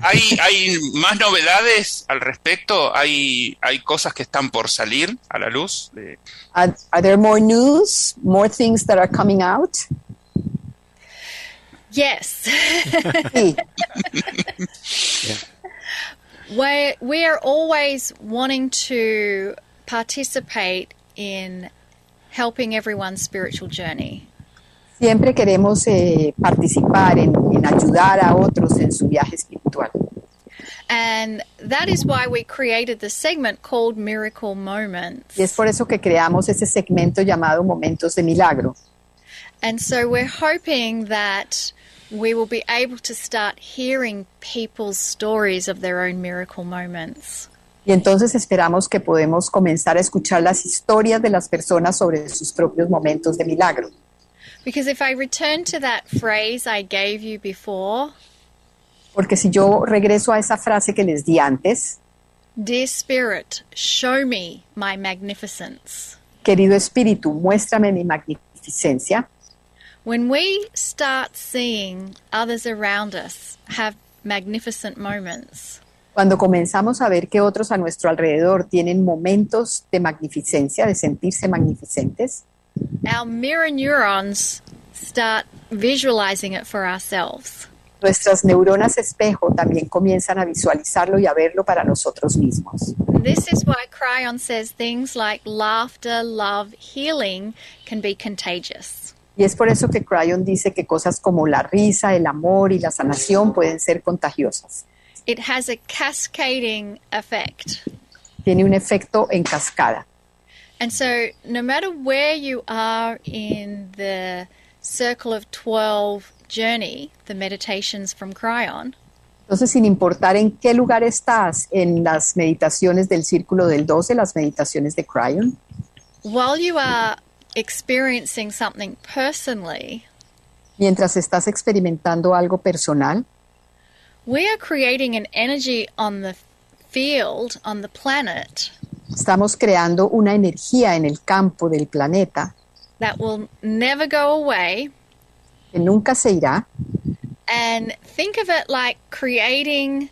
¿Hay, hay más novedades al respecto? ¿Hay, ¿Hay cosas que están por salir a la luz? De- Are, are there more news, more things that are coming out? Yes. Sí, we we are always wanting to participate in helping everyone's spiritual journey. Siempre queremos eh, participar en, en ayudar a otros en su viaje espiritual. And that is why we created the segment called Miracle Moments. Y es por eso que creamos ese segmento llamado Momentos de Milagro. And so we're hoping that we will be able to start hearing people's stories of their own miracle moments. Y entonces esperamos que podemos comenzar a escuchar las historias de las personas sobre sus propios momentos de milagro. Porque si yo regreso a esa frase que les di antes, Dear Spirit, show me my magnificence. querido espíritu, muéstrame mi magnificencia, When we start seeing others around us have magnificent moments, cuando comenzamos a ver que otros a nuestro alrededor tienen momentos de magnificencia, de sentirse magnificentes, our mirror neurons start visualizing it for ourselves. nuestras neuronas espejo también comienzan a visualizarlo y a verlo para nosotros mismos. This is why Cryon says things like laughter, love, healing can be contagious. Y es por eso que Cryon dice que cosas como la risa, el amor y la sanación pueden ser contagiosas. It has a cascading effect. Tiene un efecto en cascada. And so, no matter where you are in the Circle of 12 journey, the meditations from Cryon, Entonces, sin importar en qué lugar estás en las meditaciones del Círculo del 12, las meditaciones de Cryon, while you are experiencing something personally, mientras estás experimentando algo personal, we are creating an energy on the field, on the planet, estamos creando una energía en el campo del planeta that will never go away. que nunca se irá. And think of it like creating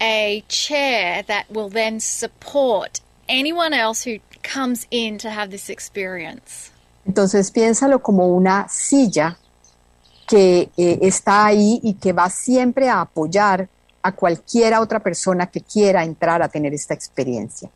a chair that will then support anyone else who comes in to have this experience. Entonces, piénsalo como una silla que eh, está ahí y que va siempre a apoyar a cualquiera otra persona que quiera entrar a tener esta experiencia.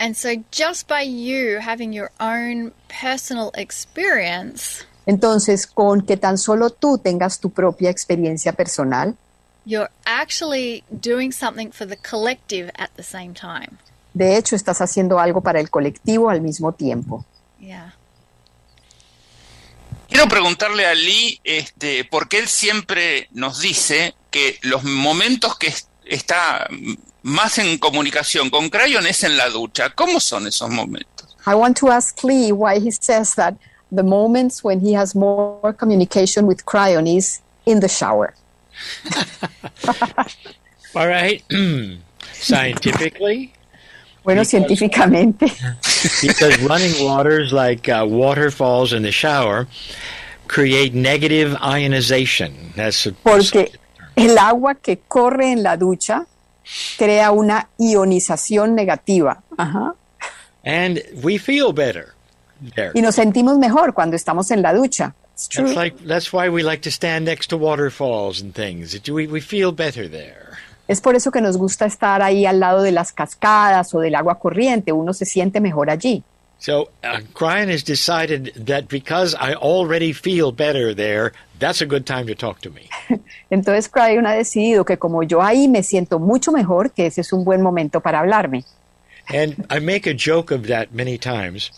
And so, just by you having your own personal experience, Entonces, con que tan solo tú tengas tu propia experiencia personal, you're actually doing something for the collective at the same time. De hecho, estás haciendo algo para el colectivo al mismo tiempo. Yeah. Quiero preguntarle a Lee, este, porque él siempre nos dice que los momentos que es- está más en comunicación con Crayon es en la ducha. ¿Cómo son esos momentos? I want to ask Lee why he says that the moments when he has more communication with Cryon is in the shower. All right. Scientifically, Bueno, Because- científicamente, because running waters like uh, waterfalls in the shower create negative ionization. That's a, porque el agua que corre en la ducha crea una ionización negativa. Ajá. and we feel better there. Y nos sentimos mejor cuando estamos en la ducha. It's true. That's like that's why we like to stand next to waterfalls and things. We feel better there. Es por eso que nos gusta estar ahí al lado de las cascadas o del agua corriente. Uno se siente mejor allí. So uh, Brian has decided that because I already feel better there, that's a good time to talk to me. Entonces Cryon ha decidido que como yo ahí me siento mucho mejor, que ese es un buen momento para hablarme. And I make a joke of that many times.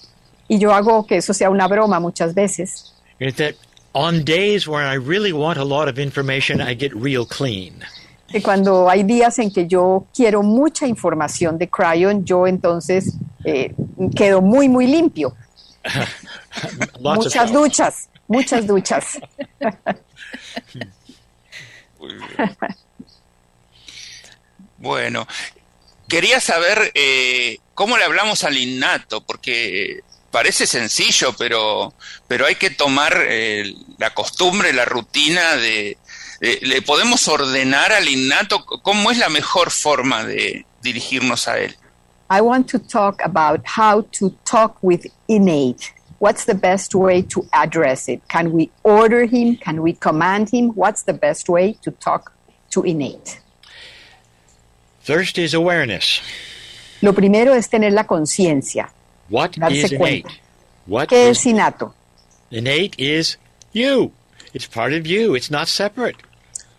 Y yo hago que eso sea una broma muchas veces. Is that on days where I really want a lot of information, I get real clean. Que cuando hay días en que yo quiero mucha información de Cryon, yo entonces eh, quedo muy, muy limpio. Muchas duchas, muchas duchas. Bueno, quería saber eh, cómo le hablamos al innato, porque parece sencillo, pero, pero hay que tomar eh, la costumbre, la rutina de, de- ¿Le podemos ordenar al innato cómo es la mejor forma de dirigirnos a él? I want to talk about how to talk with innate. What's the best way to address it? Can we order him? Can we command him? What's the best way to talk to innate? First is awareness. Lo primero es tener la conciencia. What is innate? What ¿Qué is innato? innate? Is you. It's part of you. It's not separate,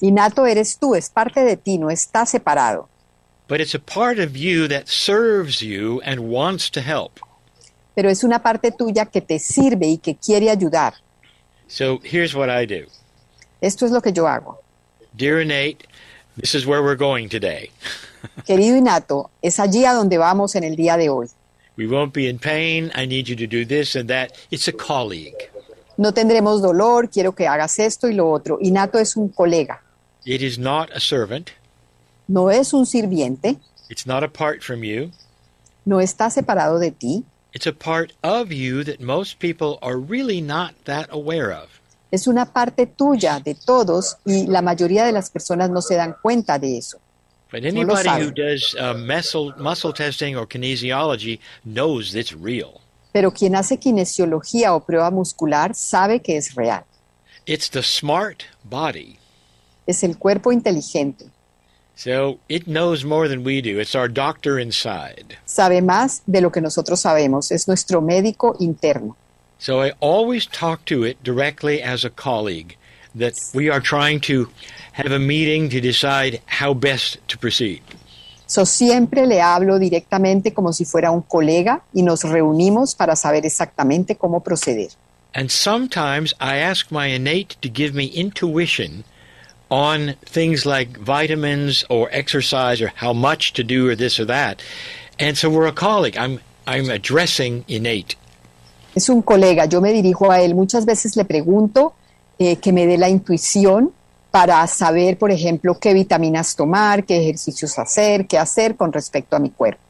Innato eres tú, es parte de ti, no está separado. But it's a part of you that serves you and wants to help. Pero es una parte tuya que te sirve y que quiere ayudar. So here's what I do. Esto es lo que yo hago. Dear innate, this is where we're going today. Querido innato, es allí a donde vamos en el día de hoy. We won't be in pain. I need you to do this and that. It's a colleague. No tendremos dolor, quiero que hagas esto y lo otro. Innato es un colega, It is not a servant. No es un sirviente, It's not apart from you. no está separado de ti, It's a part of you that most people are really not that aware of. es una parte tuya de todos y la mayoría de las personas no se dan cuenta de eso. But anybody who saben. does uh, muscle, muscle testing or kinesiology knows it's real. Pero quien hace kinesiología o prueba muscular sabe que es real. It's the smart body. Es el cuerpo inteligente. So it knows more than we do. It's our doctor inside. Sabe más de lo que nosotros sabemos. Es nuestro médico interno. So I always talk to it directly as a colleague that we are trying to have a meeting to decide how best to proceed. So, siempre le hablo directamente como si fuera un colega y nos reunimos para saber exactamente cómo proceder. And sometimes I ask my innate to give me intuition on things like vitamins or exercise or how much to do or this or that. And so we're a colleague. I'm I'm addressing innate. Es un colega, yo me dirijo a él. Muchas veces le pregunto eh, que me dé la intuición para saber, por ejemplo, qué vitaminas tomar, qué ejercicios hacer, qué hacer con respecto a mi cuerpo.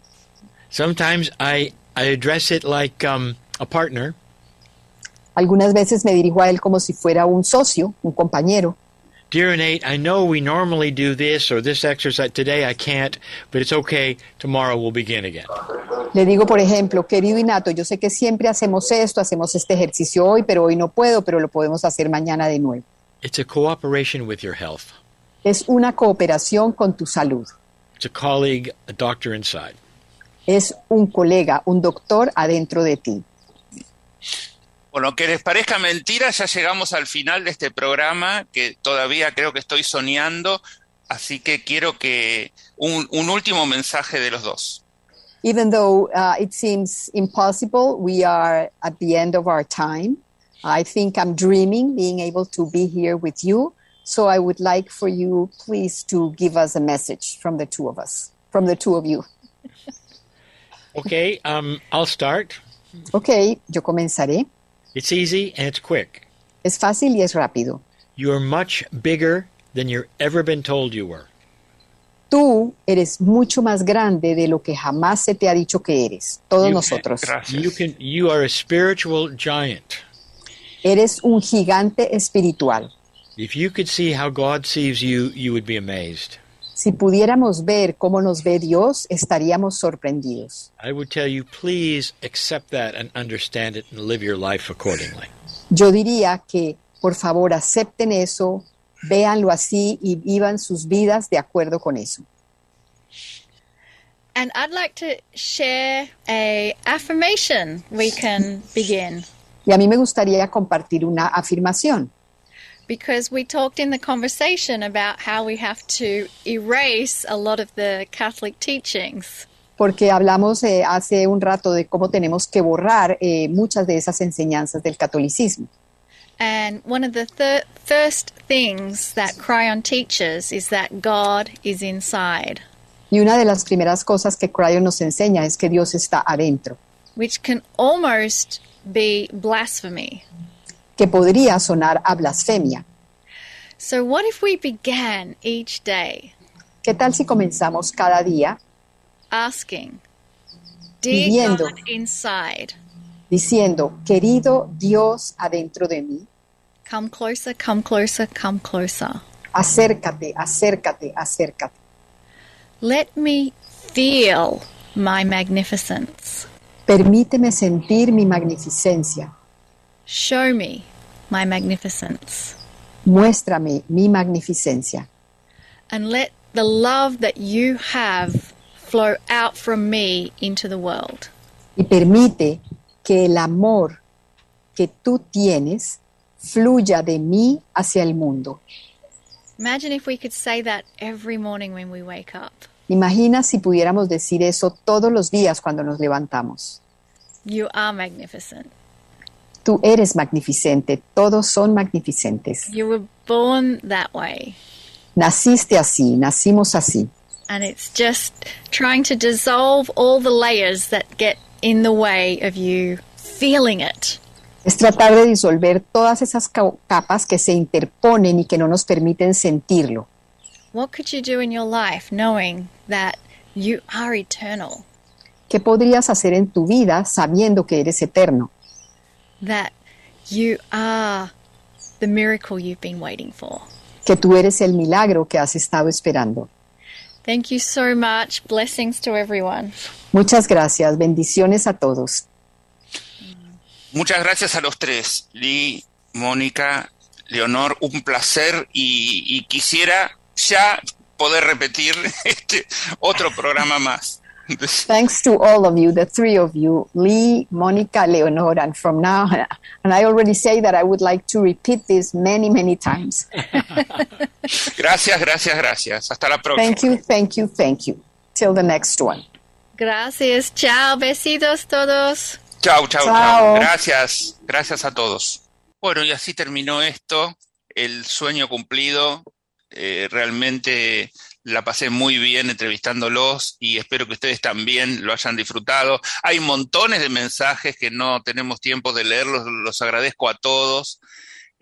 Sometimes I I address it like um, a partner. Algunas veces me dirijo a él como si fuera un socio, un compañero. Dear innate, I know we normally do this or this exercise. Today I can't, but it's okay. Tomorrow we'll begin again. Le digo, por ejemplo, querido Inato, yo sé que siempre hacemos esto, hacemos este ejercicio hoy, pero hoy no puedo, pero lo podemos hacer mañana de nuevo. It's a cooperation with your health. Es una cooperación con tu salud. It's a colleague, a doctor inside. Es un colega, un doctor adentro de ti. Bueno, que les parezca mentira, ya llegamos al final de este programa, que todavía creo que estoy soñando, así que quiero que un, un último mensaje de los dos. Even though uh, it seems impossible, we are at the end of our time. I think I'm dreaming being able to be here with you. So I would like for you, please, to give us a message from the two of us, from the two of you. Okay, um, I'll start. Ok, yo comenzaré. It's easy and it's quick. Es fácil y es rápido. You're much bigger than you've ever been told you were. Tú eres mucho más grande de lo que jamás se te ha dicho que eres. Todos You- nosotros. Gracias. You can you are a spiritual giant. Eres un gigante espiritual. If you could see how God sees you, you would be amazed. Si pudiéramos ver cómo nos ve Dios, estaríamos sorprendidos. I would tell you, please accept that and understand it and live your life accordingly. Yo diría que, por favor, acepten eso, véanlo así y vivan sus vidas de acuerdo con eso. And I'd like to share a affirmation we can begin Y a mí me gustaría compartir una afirmación, because we talked in the conversation about how we have to erase a lot of the Catholic teachings. porque hablamos eh, hace un rato de cómo tenemos que borrar eh, muchas de esas enseñanzas del catolicismo. And one of the thir- first things that Cryon teaches is that God is inside, Y una de las primeras cosas que Cryon nos enseña es que Dios está adentro, which can almost be blasphemy. Que podría sonar a blasfemia. So, what if we began each day ¿Qué tal si comenzamos cada día asking, Dear Pidiendo. God inside, diciendo, querido Dios adentro de mí, come closer, come closer, come closer. acércate, acércate, acércate. Let me feel my magnificence. Permíteme sentir mi magnificencia. Show me my magnificence. Muéstrame mi magnificencia. And let the love that you have flow out from me into the world. Y permite que el amor que tú tienes fluya de mí hacia el mundo. Imagine if we could say that every morning when we wake up. Imagina si pudiéramos decir eso todos los días cuando nos levantamos. You are magnificent. Tú eres magnificente, todos son magnificentes. You were born that way. Naciste así, nacimos así. And it's just trying to dissolve all the layers that get in the way of you feeling it. Es tratar de disolver todas esas ca- capas que se interponen y que no nos permiten sentirlo. What could you do in your life knowing that you are eternal? ¿Qué podrías hacer en tu vida sabiendo que eres eterno? That you are the miracle you've been waiting for? Que tú eres el milagro que has estado esperando. Thank you so much. Blessings to everyone. Muchas gracias, bendiciones a todos. Muchas gracias a los tres, Lee, Mónica, Leonor, un placer y, y quisiera ya poder repetir este otro programa más. Thanks to all of you, the three of you, Lee, Monica, Leonor, and from now, and I already say that I would like to repeat this many, many times. Gracias, gracias, gracias. Hasta la próxima. Thank you, thank you, thank you. Till the next one. Gracias. Chao. Besitos todos. Chau, Chao. chau. Gracias, gracias a todos. Bueno, y así terminó esto, el sueño cumplido. Eh, realmente la pasé muy bien entrevistándolos y espero que ustedes también lo hayan disfrutado. Hay montones de mensajes que no tenemos tiempo de leerlos, los agradezco a todos.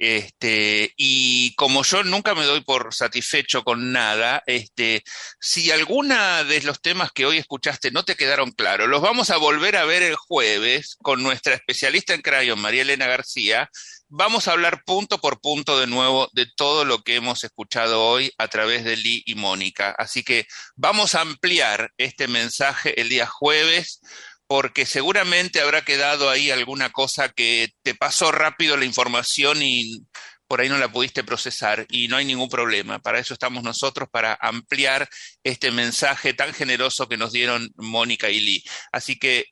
Este, y como yo nunca me doy por satisfecho con nada, este, si alguna de los temas que hoy escuchaste no te quedaron claros, los vamos a volver a ver el jueves con nuestra especialista en crayón, María Elena García. Vamos a hablar punto por punto de nuevo de todo lo que hemos escuchado hoy a través de Lee y Mónica. Así que vamos a ampliar este mensaje el día jueves porque seguramente habrá quedado ahí alguna cosa que te pasó rápido la información y por ahí no la pudiste procesar y no hay ningún problema. Para eso estamos nosotros, para ampliar este mensaje tan generoso que nos dieron Mónica y Lee. Así que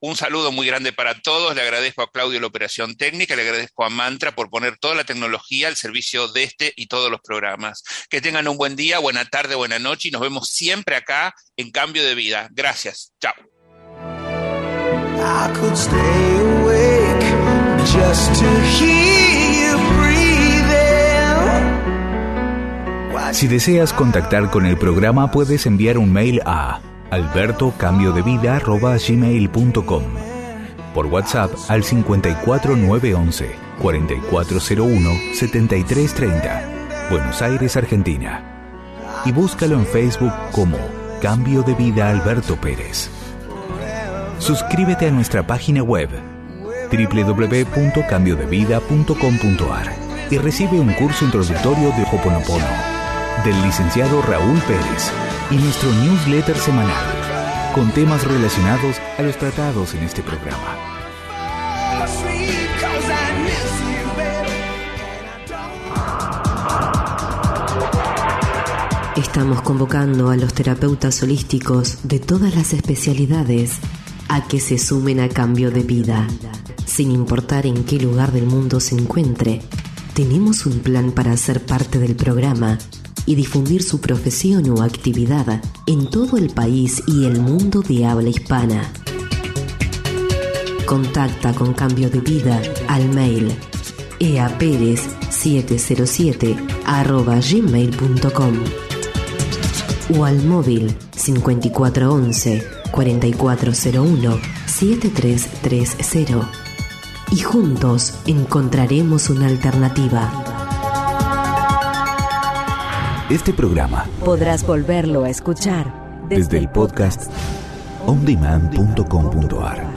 un saludo muy grande para todos. Le agradezco a Claudio la operación técnica, le agradezco a Mantra por poner toda la tecnología al servicio de este y todos los programas. Que tengan un buen día, buena tarde, buena noche y nos vemos siempre acá en Cambio de Vida. Gracias. Chao. Si deseas contactar con el programa puedes enviar un mail a albertocambiodevida.gmail.com Por WhatsApp al 54911 4401 7330 Buenos Aires, Argentina. Y búscalo en Facebook como Cambio de Vida Alberto Pérez. Suscríbete a nuestra página web www.cambiodevida.com.ar y recibe un curso introductorio de Hoponopono del licenciado Raúl Pérez y nuestro newsletter semanal con temas relacionados a los tratados en este programa. Estamos convocando a los terapeutas holísticos de todas las especialidades a que se sumen a cambio de vida. Sin importar en qué lugar del mundo se encuentre, tenemos un plan para ser parte del programa y difundir su profesión o actividad en todo el país y el mundo de habla hispana. Contacta con Cambio de Vida al mail eaperez707 gmail.com o al móvil 5411 4401 7330 y juntos encontraremos una alternativa. Este programa podrás volverlo a escuchar desde, el podcast ondemand.com.ar.